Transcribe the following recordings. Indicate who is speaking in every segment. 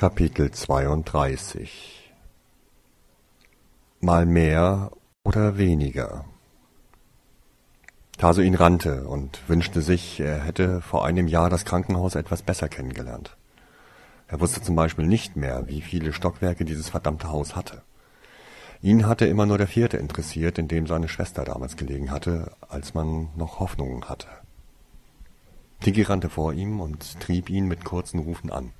Speaker 1: Kapitel 32 Mal mehr oder weniger Tasuin rannte und wünschte sich, er hätte vor einem Jahr das Krankenhaus etwas besser kennengelernt. Er wusste zum Beispiel nicht mehr, wie viele Stockwerke dieses verdammte Haus hatte. Ihn hatte immer nur der vierte interessiert, in dem seine Schwester damals gelegen hatte, als man noch Hoffnungen hatte. Tiki rannte vor ihm und trieb ihn mit kurzen Rufen an.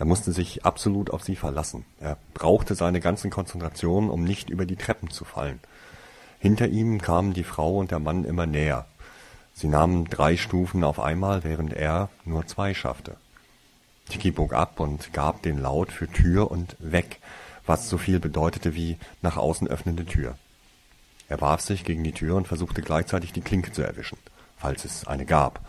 Speaker 1: Er musste sich absolut auf sie verlassen. Er brauchte seine ganze Konzentration, um nicht über die Treppen zu fallen. Hinter ihm kamen die Frau und der Mann immer näher. Sie nahmen drei Stufen auf einmal, während er nur zwei schaffte. Tiki bog ab und gab den Laut für Tür und weg, was so viel bedeutete wie nach außen öffnende Tür. Er warf sich gegen die Tür und versuchte gleichzeitig die Klinke zu erwischen, falls es eine gab.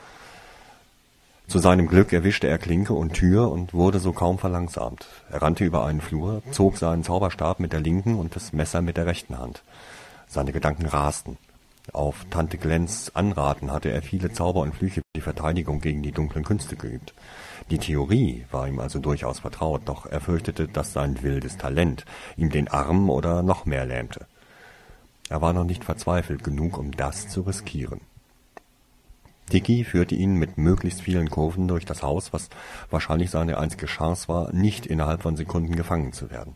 Speaker 1: Zu seinem Glück erwischte er Klinke und Tür und wurde so kaum verlangsamt. Er rannte über einen Flur, zog seinen Zauberstab mit der linken und das Messer mit der rechten Hand. Seine Gedanken rasten. Auf Tante Glens Anraten hatte er viele Zauber und Flüche für die Verteidigung gegen die dunklen Künste geübt. Die Theorie war ihm also durchaus vertraut, doch er fürchtete, dass sein wildes Talent ihm den Arm oder noch mehr lähmte. Er war noch nicht verzweifelt genug, um das zu riskieren. Dicky führte ihn mit möglichst vielen Kurven durch das Haus, was wahrscheinlich seine einzige Chance war, nicht innerhalb von Sekunden gefangen zu werden.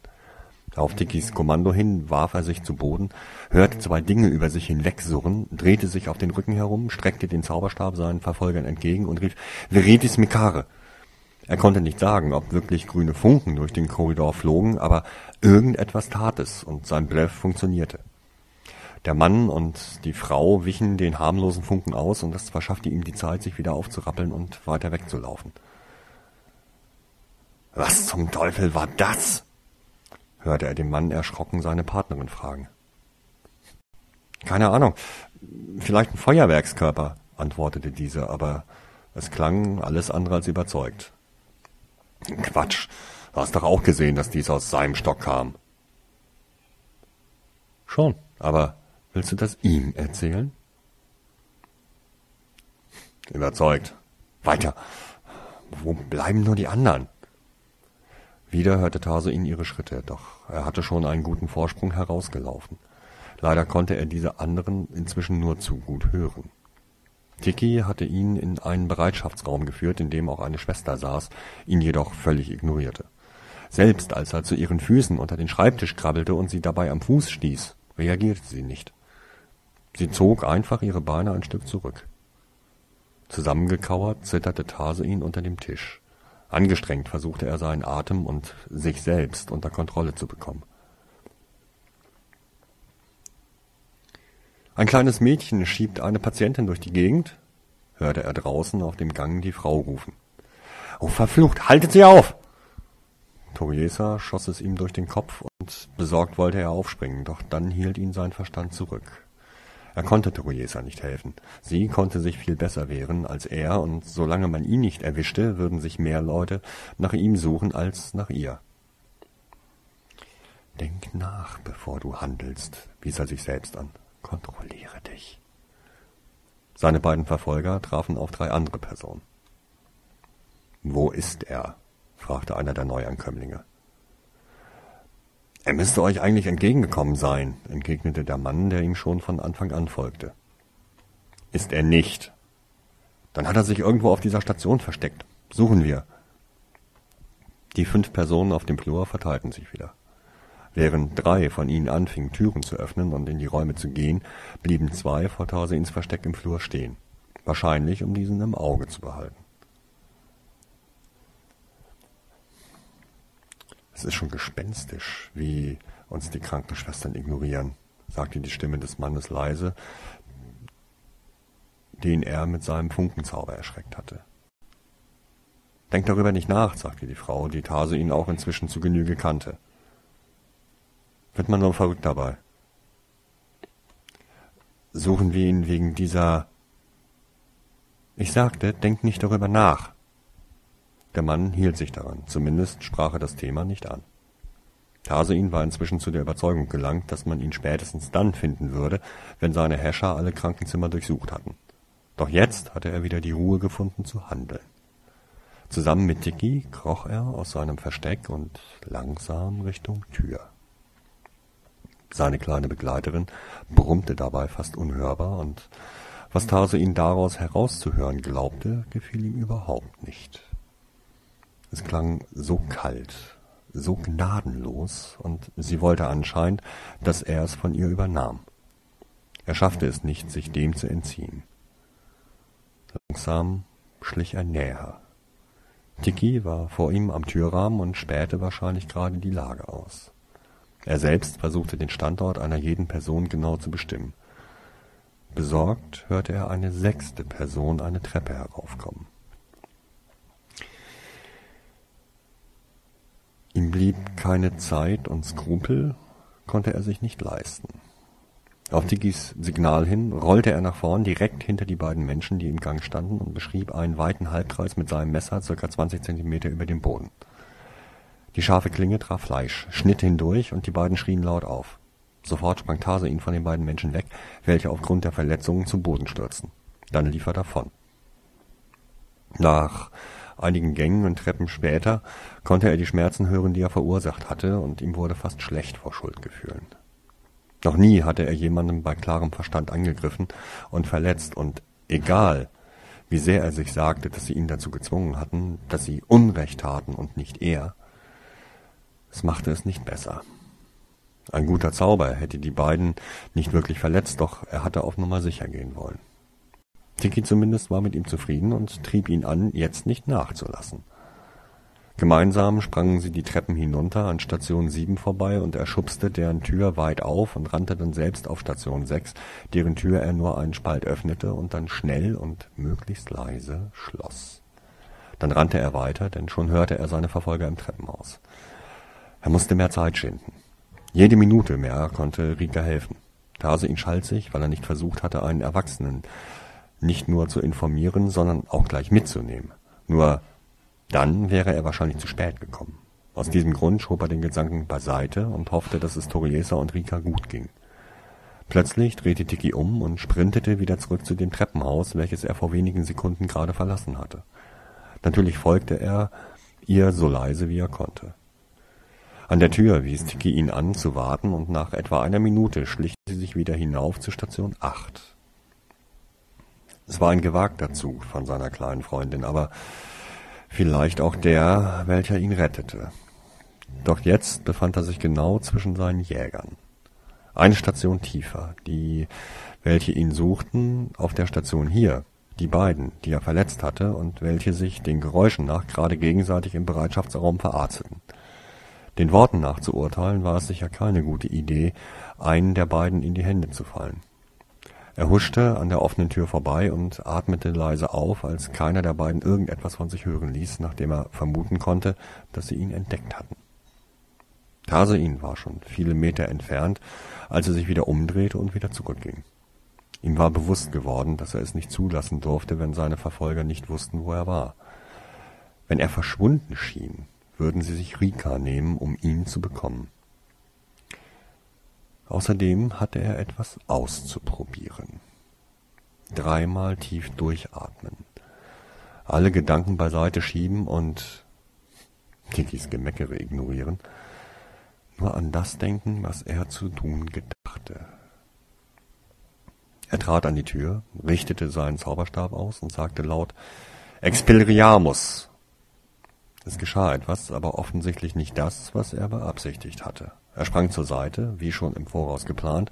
Speaker 1: Auf Dickys Kommando hin warf er sich zu Boden, hörte zwei Dinge über sich hinwegsurren, drehte sich auf den Rücken herum, streckte den Zauberstab seinen Verfolgern entgegen und rief Veritis Mikare. Er konnte nicht sagen, ob wirklich grüne Funken durch den Korridor flogen, aber irgendetwas tat es und sein Bluff funktionierte. Der Mann und die Frau wichen den harmlosen Funken aus, und das verschaffte ihm die Zeit, sich wieder aufzurappeln und weiter wegzulaufen. Was zum Teufel war das? hörte er den Mann erschrocken seine Partnerin fragen. Keine Ahnung, vielleicht ein Feuerwerkskörper, antwortete diese, aber es klang alles andere als überzeugt. Quatsch, du hast doch auch gesehen, dass dies aus seinem Stock kam. Schon, aber Willst du das ihm erzählen? Überzeugt. Weiter. Wo bleiben nur die anderen? Wieder hörte Tarsoin ihre Schritte, doch er hatte schon einen guten Vorsprung herausgelaufen. Leider konnte er diese anderen inzwischen nur zu gut hören. Tiki hatte ihn in einen Bereitschaftsraum geführt, in dem auch eine Schwester saß, ihn jedoch völlig ignorierte. Selbst als er zu ihren Füßen unter den Schreibtisch krabbelte und sie dabei am Fuß stieß, reagierte sie nicht. Sie zog einfach ihre Beine ein Stück zurück. Zusammengekauert zitterte Tarsein unter dem Tisch. Angestrengt versuchte er seinen Atem und sich selbst unter Kontrolle zu bekommen. Ein kleines Mädchen schiebt eine Patientin durch die Gegend, hörte er draußen auf dem Gang die Frau rufen. Oh, verflucht, haltet sie auf! Toriesa schoss es ihm durch den Kopf und besorgt wollte er aufspringen, doch dann hielt ihn sein Verstand zurück. Er konnte Teresa nicht helfen. Sie konnte sich viel besser wehren als er, und solange man ihn nicht erwischte, würden sich mehr Leute nach ihm suchen als nach ihr. Denk nach, bevor du handelst, wies er sich selbst an. Kontrolliere dich. Seine beiden Verfolger trafen auf drei andere Personen. Wo ist er? fragte einer der Neuankömmlinge. Er müsste euch eigentlich entgegengekommen sein, entgegnete der Mann, der ihm schon von Anfang an folgte. Ist er nicht. Dann hat er sich irgendwo auf dieser Station versteckt. Suchen wir. Die fünf Personen auf dem Flur verteilten sich wieder. Während drei von ihnen anfingen, Türen zu öffnen und in die Räume zu gehen, blieben zwei vor Tarseins Versteck im Flur stehen. Wahrscheinlich, um diesen im Auge zu behalten. Es ist schon gespenstisch, wie uns die Krankenschwestern ignorieren, sagte die Stimme des Mannes leise, den er mit seinem Funkenzauber erschreckt hatte. Denk darüber nicht nach, sagte die Frau, die Tase ihn auch inzwischen zu Genüge kannte. Wird man nur verrückt dabei. Suchen wir ihn wegen dieser. Ich sagte, denk nicht darüber nach, der Mann hielt sich daran, zumindest sprach er das Thema nicht an. Tarsein war inzwischen zu der Überzeugung gelangt, dass man ihn spätestens dann finden würde, wenn seine Häscher alle Krankenzimmer durchsucht hatten. Doch jetzt hatte er wieder die Ruhe gefunden zu handeln. Zusammen mit Dicky kroch er aus seinem Versteck und langsam Richtung Tür. Seine kleine Begleiterin brummte dabei fast unhörbar, und was Tase ihn daraus herauszuhören glaubte, gefiel ihm überhaupt nicht. Es klang so kalt, so gnadenlos, und sie wollte anscheinend, dass er es von ihr übernahm. Er schaffte es nicht, sich dem zu entziehen. Langsam schlich er näher. Tiki war vor ihm am Türrahmen und spähte wahrscheinlich gerade die Lage aus. Er selbst versuchte den Standort einer jeden Person genau zu bestimmen. Besorgt hörte er eine sechste Person eine Treppe heraufkommen. Ihm blieb keine Zeit und Skrupel konnte er sich nicht leisten. Auf Diggis Signal hin rollte er nach vorn direkt hinter die beiden Menschen, die im Gang standen, und beschrieb einen weiten Halbkreis mit seinem Messer circa 20 Zentimeter über dem Boden. Die scharfe Klinge traf Fleisch, schnitt hindurch und die beiden schrien laut auf. Sofort sprang Tase ihn von den beiden Menschen weg, welche aufgrund der Verletzungen zu Boden stürzten. Dann lief er davon. Nach einigen Gängen und Treppen später konnte er die Schmerzen hören, die er verursacht hatte, und ihm wurde fast schlecht vor Schuldgefühlen. Noch nie hatte er jemanden bei klarem Verstand angegriffen und verletzt, und egal, wie sehr er sich sagte, dass sie ihn dazu gezwungen hatten, dass sie Unrecht taten und nicht er, es machte es nicht besser. Ein guter Zauber hätte die beiden nicht wirklich verletzt, doch er hatte auf Nummer sicher gehen wollen. Tiki zumindest war mit ihm zufrieden und trieb ihn an, jetzt nicht nachzulassen. Gemeinsam sprangen sie die Treppen hinunter an Station 7 vorbei und er schubste deren Tür weit auf und rannte dann selbst auf Station 6, deren Tür er nur einen Spalt öffnete und dann schnell und möglichst leise schloss. Dann rannte er weiter, denn schon hörte er seine Verfolger im Treppenhaus. Er musste mehr Zeit schinden. Jede Minute mehr konnte Rika helfen. Tase ihn schalzig, weil er nicht versucht hatte, einen Erwachsenen nicht nur zu informieren, sondern auch gleich mitzunehmen. Nur dann wäre er wahrscheinlich zu spät gekommen. Aus diesem Grund schob er den Gedanken beiseite und hoffte, dass es Toriesa und Rika gut ging. Plötzlich drehte Tiki um und sprintete wieder zurück zu dem Treppenhaus, welches er vor wenigen Sekunden gerade verlassen hatte. Natürlich folgte er ihr so leise wie er konnte. An der Tür wies Tiki ihn an, zu warten, und nach etwa einer Minute schlich sie sich wieder hinauf zu Station 8. Es war ein gewagter Zug von seiner kleinen Freundin, aber vielleicht auch der, welcher ihn rettete. Doch jetzt befand er sich genau zwischen seinen Jägern. Eine Station tiefer, die, welche ihn suchten, auf der Station hier, die beiden, die er verletzt hatte und welche sich den Geräuschen nach gerade gegenseitig im Bereitschaftsraum verarzteten. Den Worten nach zu urteilen, war es sicher keine gute Idee, einen der beiden in die Hände zu fallen. Er huschte an der offenen Tür vorbei und atmete leise auf, als keiner der beiden irgendetwas von sich hören ließ, nachdem er vermuten konnte, dass sie ihn entdeckt hatten. Tarsein war schon viele Meter entfernt, als er sich wieder umdrehte und wieder zurückging. Ihm war bewusst geworden, dass er es nicht zulassen durfte, wenn seine Verfolger nicht wussten, wo er war. Wenn er verschwunden schien, würden sie sich Rika nehmen, um ihn zu bekommen. Außerdem hatte er etwas auszuprobieren. Dreimal tief durchatmen, alle Gedanken beiseite schieben und Kikis Gemeckere ignorieren, nur an das denken, was er zu tun gedachte. Er trat an die Tür, richtete seinen Zauberstab aus und sagte laut Expelliarmus es geschah etwas, aber offensichtlich nicht das, was er beabsichtigt hatte. Er sprang zur Seite, wie schon im Voraus geplant,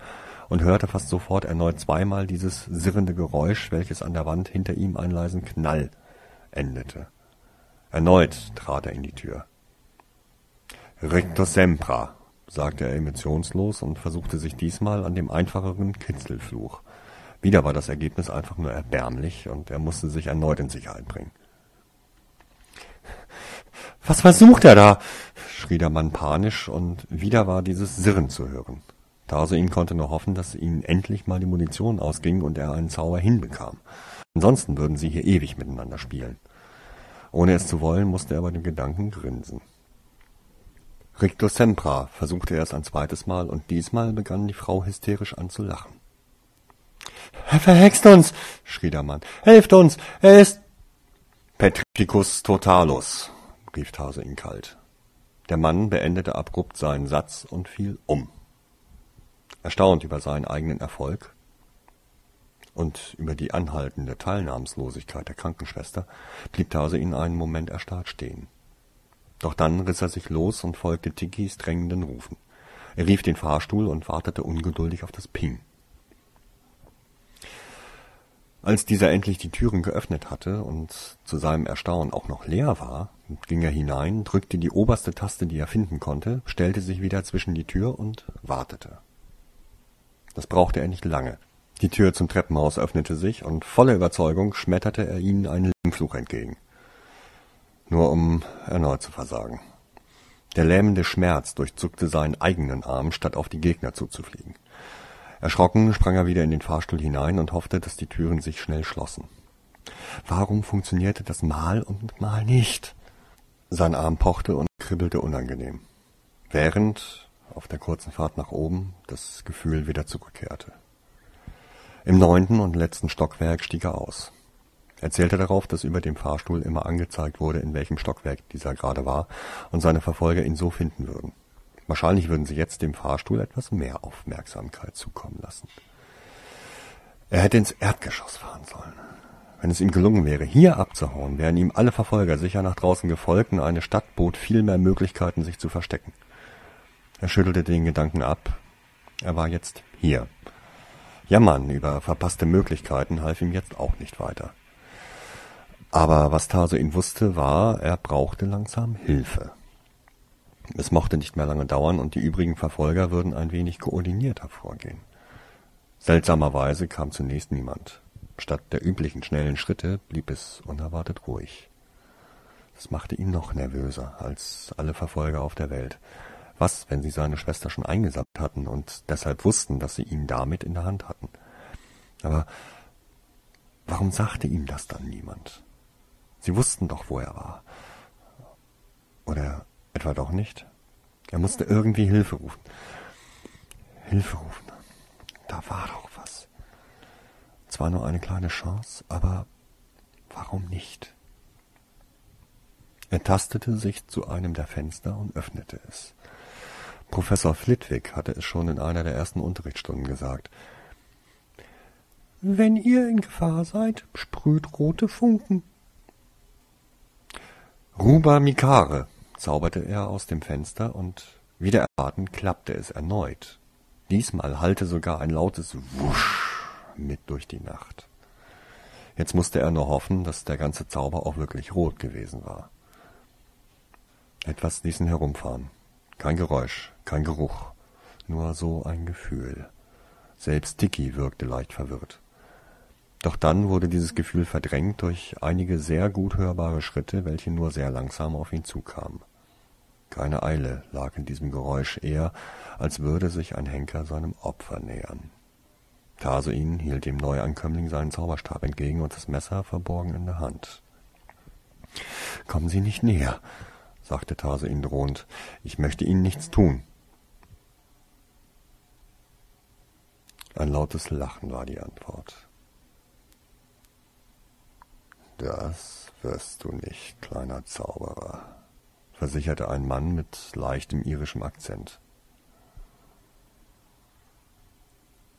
Speaker 1: und hörte fast sofort erneut zweimal dieses sirrende Geräusch, welches an der Wand hinter ihm einen leisen Knall endete. Erneut trat er in die Tür. Recto sempra, sagte er emotionslos und versuchte sich diesmal an dem einfacheren Kitzelfluch. Wieder war das Ergebnis einfach nur erbärmlich und er musste sich erneut in Sicherheit bringen. Was versucht er da? schrie der Mann panisch, und wieder war dieses Sirren zu hören. Tarsoin konnte nur hoffen, dass ihnen endlich mal die Munition ausging und er einen Zauber hinbekam. Ansonsten würden sie hier ewig miteinander spielen. Ohne es zu wollen, musste er bei dem Gedanken grinsen. Ricto Sempra versuchte er es ein zweites Mal, und diesmal begann die Frau hysterisch an zu lachen. Er verhext uns, schrie der Mann. Helft uns, er ist Petricus totalus, rief Tase ihn kalt. Der Mann beendete abrupt seinen Satz und fiel um. Erstaunt über seinen eigenen Erfolg und über die anhaltende Teilnahmslosigkeit der Krankenschwester blieb Tase ihn einen Moment erstarrt stehen. Doch dann riss er sich los und folgte Tikis drängenden Rufen. Er rief den Fahrstuhl und wartete ungeduldig auf das Ping. Als dieser endlich die Türen geöffnet hatte und zu seinem Erstaunen auch noch leer war, ging er hinein, drückte die oberste Taste, die er finden konnte, stellte sich wieder zwischen die Tür und wartete. Das brauchte er nicht lange. Die Tür zum Treppenhaus öffnete sich, und voller Überzeugung schmetterte er ihnen einen Fluch entgegen. Nur um erneut zu versagen. Der lähmende Schmerz durchzuckte seinen eigenen Arm, statt auf die Gegner zuzufliegen. Erschrocken sprang er wieder in den Fahrstuhl hinein und hoffte, dass die Türen sich schnell schlossen. Warum funktionierte das mal und mal nicht? Sein Arm pochte und kribbelte unangenehm, während auf der kurzen Fahrt nach oben das Gefühl wieder zurückkehrte. Im neunten und letzten Stockwerk stieg er aus. Er zählte darauf, dass über dem Fahrstuhl immer angezeigt wurde, in welchem Stockwerk dieser gerade war, und seine Verfolger ihn so finden würden. Wahrscheinlich würden sie jetzt dem Fahrstuhl etwas mehr Aufmerksamkeit zukommen lassen. Er hätte ins Erdgeschoss fahren sollen. Wenn es ihm gelungen wäre, hier abzuhauen, wären ihm alle Verfolger sicher nach draußen gefolgt und eine Stadt bot viel mehr Möglichkeiten, sich zu verstecken. Er schüttelte den Gedanken ab. Er war jetzt hier. Jammern über verpasste Möglichkeiten half ihm jetzt auch nicht weiter. Aber was Taso ihn wusste, war, er brauchte langsam Hilfe. Es mochte nicht mehr lange dauern und die übrigen Verfolger würden ein wenig koordinierter vorgehen. Seltsamerweise kam zunächst niemand. Statt der üblichen schnellen Schritte blieb es unerwartet ruhig. Das machte ihn noch nervöser als alle Verfolger auf der Welt. Was, wenn sie seine Schwester schon eingesammelt hatten und deshalb wussten, dass sie ihn damit in der Hand hatten? Aber warum sagte ihm das dann niemand? Sie wussten doch, wo er war. Oder Etwa doch nicht? Er musste irgendwie Hilfe rufen. Hilfe rufen. Da war doch was. Zwar nur eine kleine Chance, aber warum nicht? Er tastete sich zu einem der Fenster und öffnete es. Professor Flitwick hatte es schon in einer der ersten Unterrichtsstunden gesagt. Wenn ihr in Gefahr seid, sprüht rote Funken. Ruba Mikare, zauberte er aus dem Fenster, und wieder erwarten klappte es erneut. Diesmal hallte sogar ein lautes Wusch mit durch die Nacht. Jetzt musste er nur hoffen, dass der ganze Zauber auch wirklich rot gewesen war. Etwas ließ ihn herumfahren. Kein Geräusch, kein Geruch, nur so ein Gefühl. Selbst Dicky wirkte leicht verwirrt. Doch dann wurde dieses Gefühl verdrängt durch einige sehr gut hörbare Schritte, welche nur sehr langsam auf ihn zukamen. Keine Eile lag in diesem Geräusch, eher als würde sich ein Henker seinem Opfer nähern. Tarsuin hielt dem Neuankömmling seinen Zauberstab entgegen und das Messer verborgen in der Hand. Kommen Sie nicht näher, sagte Tarsuin drohend. Ich möchte Ihnen nichts tun. Ein lautes Lachen war die Antwort. Das wirst du nicht, kleiner Zauberer versicherte ein Mann mit leichtem irischem Akzent.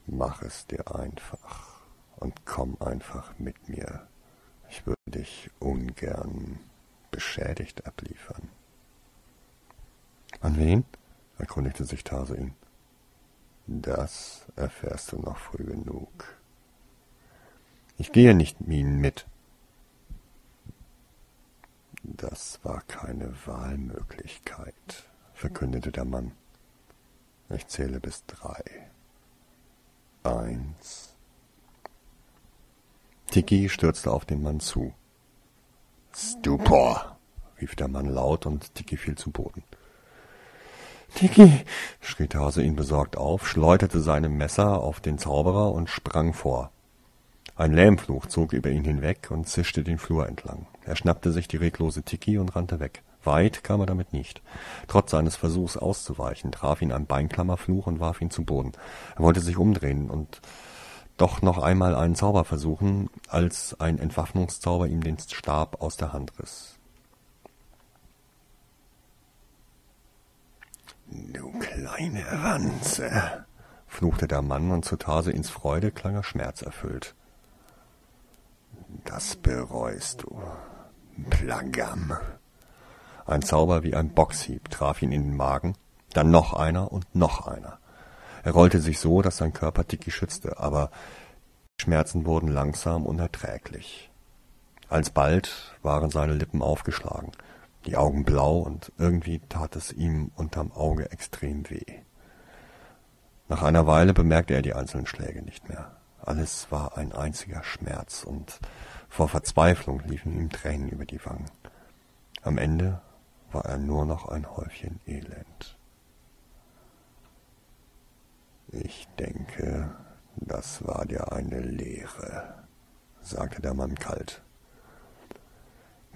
Speaker 1: Mach es dir einfach und komm einfach mit mir. Ich würde dich ungern beschädigt abliefern. An wen? erkundigte sich Tarsuin. Das erfährst du noch früh genug. Ich gehe nicht mit, das war keine Wahlmöglichkeit, verkündete der Mann. Ich zähle bis drei. Eins. Tiki stürzte auf den Mann zu. Stupor, rief der Mann laut und Tiki fiel zu Boden. Tiki, schrie Hase ihn besorgt auf, schleuderte seine Messer auf den Zauberer und sprang vor. Ein Lähmfluch zog über ihn hinweg und zischte den Flur entlang. Er schnappte sich die reglose Tiki und rannte weg. Weit kam er damit nicht. Trotz seines Versuchs auszuweichen, traf ihn ein Beinklammerfluch und warf ihn zu Boden. Er wollte sich umdrehen und doch noch einmal einen Zauber versuchen, als ein Entwaffnungszauber ihm den Stab aus der Hand riss.
Speaker 2: Du kleine Wanze,
Speaker 1: fluchte der Mann, und zu Tarseins Freude klang er schmerzerfüllt.
Speaker 2: Das bereust du, Plagam.
Speaker 1: Ein Zauber wie ein Boxhieb traf ihn in den Magen, dann noch einer und noch einer. Er rollte sich so, dass sein Körper Tiki schützte, aber die Schmerzen wurden langsam unerträglich. Alsbald waren seine Lippen aufgeschlagen, die Augen blau und irgendwie tat es ihm unterm Auge extrem weh. Nach einer Weile bemerkte er die einzelnen Schläge nicht mehr. Alles war ein einziger Schmerz und vor Verzweiflung liefen ihm Tränen über die Wangen. Am Ende war er nur noch ein Häufchen Elend.
Speaker 2: Ich denke, das war dir eine Lehre, sagte der Mann kalt.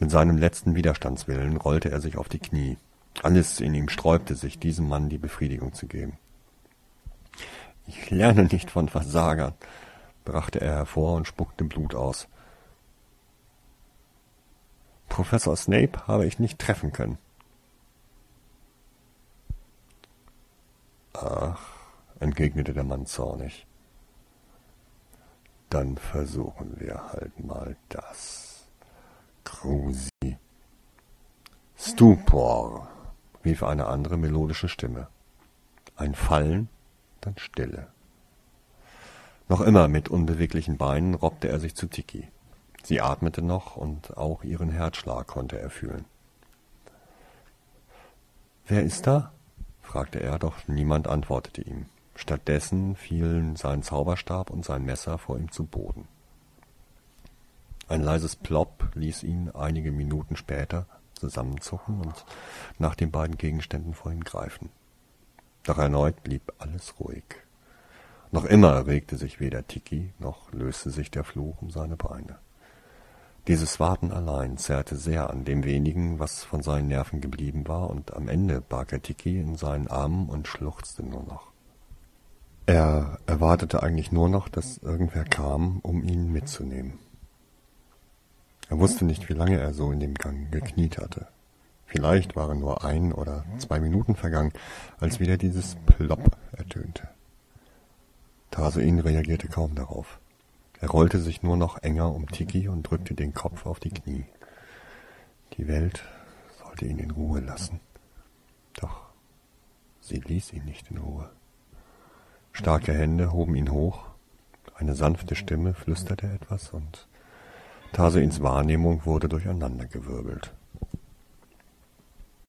Speaker 1: Mit seinem letzten Widerstandswillen rollte er sich auf die Knie. Alles in ihm sträubte sich, diesem Mann die Befriedigung zu geben. Ich lerne nicht von Versagern, brachte er hervor und spuckte Blut aus. Professor Snape habe ich nicht treffen können.
Speaker 2: Ach, entgegnete der Mann zornig. Dann versuchen wir halt mal das. Krusi.
Speaker 1: Stupor, rief eine andere melodische Stimme. Ein Fallen, dann Stille. Noch immer mit unbeweglichen Beinen robbte er sich zu Tiki. Sie atmete noch, und auch ihren Herzschlag konnte er fühlen. Wer ist da? fragte er, doch niemand antwortete ihm. Stattdessen fielen sein Zauberstab und sein Messer vor ihm zu Boden. Ein leises Plopp ließ ihn einige Minuten später zusammenzucken und nach den beiden Gegenständen vor ihm greifen. Doch erneut blieb alles ruhig. Noch immer regte sich weder Tiki, noch löste sich der Fluch um seine Beine. Dieses Warten allein zerrte sehr an dem wenigen, was von seinen Nerven geblieben war, und am Ende barg er Tiki in seinen Armen und schluchzte nur noch. Er erwartete eigentlich nur noch, dass irgendwer kam, um ihn mitzunehmen. Er wusste nicht, wie lange er so in dem Gang gekniet hatte. Vielleicht waren nur ein oder zwei Minuten vergangen, als wieder dieses Plopp ertönte. Tarsuin reagierte kaum darauf. Er rollte sich nur noch enger um Tiki und drückte den Kopf auf die Knie. Die Welt sollte ihn in Ruhe lassen. Doch sie ließ ihn nicht in Ruhe. Starke Hände hoben ihn hoch, eine sanfte Stimme flüsterte etwas und Tarsuins Wahrnehmung wurde durcheinandergewirbelt.